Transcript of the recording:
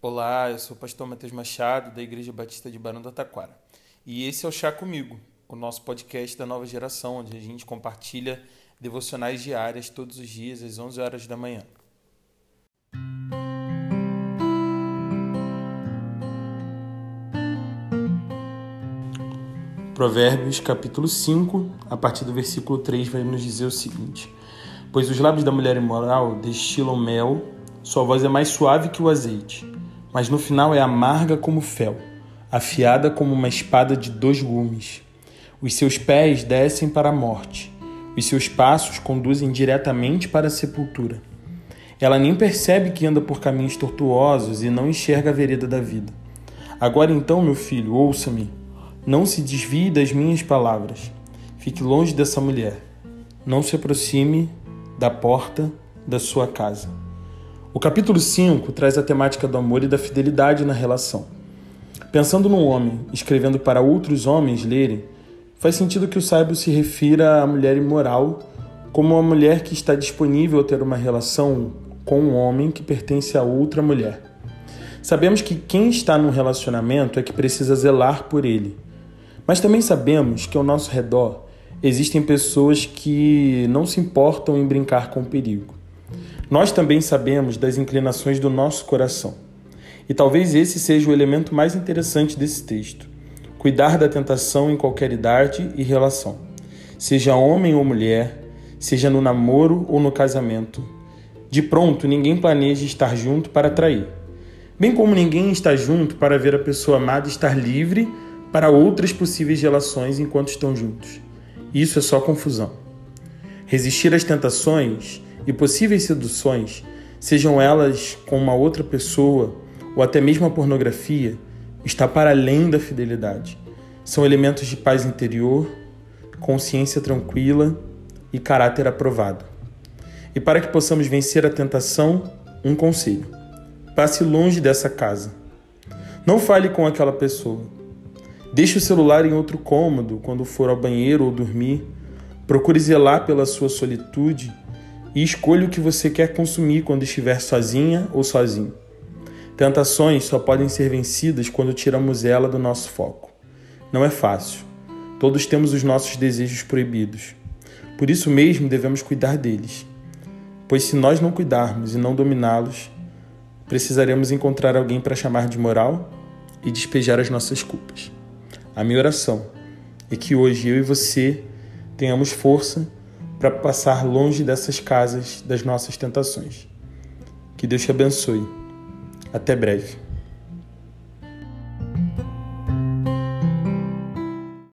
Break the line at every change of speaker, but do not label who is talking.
Olá, eu sou o pastor Matheus Machado, da Igreja Batista de Barão do Taquara. E esse é o Chá Comigo, o nosso podcast da nova geração, onde a gente compartilha devocionais diárias todos os dias, às 11 horas da manhã. Provérbios capítulo 5, a partir do versículo 3, vai nos dizer o seguinte: Pois os lábios da mulher imoral destilam mel, sua voz é mais suave que o azeite mas no final é amarga como fel, afiada como uma espada de dois gumes. Os seus pés descem para a morte, os seus passos conduzem diretamente para a sepultura. Ela nem percebe que anda por caminhos tortuosos e não enxerga a vereda da vida. Agora então, meu filho, ouça-me. Não se desvie das minhas palavras. Fique longe dessa mulher. Não se aproxime da porta da sua casa. O capítulo 5 traz a temática do amor e da fidelidade na relação. Pensando no homem escrevendo para outros homens lerem, faz sentido que o sábio se refira à mulher imoral como uma mulher que está disponível a ter uma relação com um homem que pertence a outra mulher. Sabemos que quem está num relacionamento é que precisa zelar por ele. Mas também sabemos que ao nosso redor existem pessoas que não se importam em brincar com o perigo. Nós também sabemos das inclinações do nosso coração. E talvez esse seja o elemento mais interessante desse texto. Cuidar da tentação em qualquer idade e relação, seja homem ou mulher, seja no namoro ou no casamento. De pronto, ninguém planeja estar junto para trair, bem como ninguém está junto para ver a pessoa amada estar livre para outras possíveis relações enquanto estão juntos. Isso é só confusão. Resistir às tentações e possíveis seduções, sejam elas com uma outra pessoa ou até mesmo a pornografia, está para além da fidelidade. São elementos de paz interior, consciência tranquila e caráter aprovado. E para que possamos vencer a tentação, um conselho: passe longe dessa casa. Não fale com aquela pessoa. Deixe o celular em outro cômodo quando for ao banheiro ou dormir. Procure zelar pela sua solitude e escolha o que você quer consumir quando estiver sozinha ou sozinho. Tentações só podem ser vencidas quando tiramos ela do nosso foco. Não é fácil. Todos temos os nossos desejos proibidos. Por isso mesmo devemos cuidar deles. Pois se nós não cuidarmos e não dominá-los, precisaremos encontrar alguém para chamar de moral e despejar as nossas culpas. A minha oração é que hoje eu e você tenhamos força para passar longe dessas casas das nossas tentações. Que Deus te abençoe. Até breve.